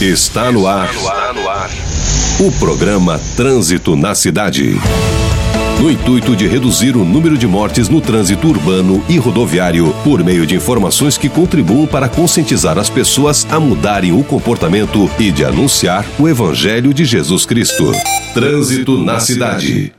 Está no ar. O programa Trânsito na Cidade. No intuito de reduzir o número de mortes no trânsito urbano e rodoviário, por meio de informações que contribuam para conscientizar as pessoas a mudarem o comportamento e de anunciar o Evangelho de Jesus Cristo. Trânsito na Cidade.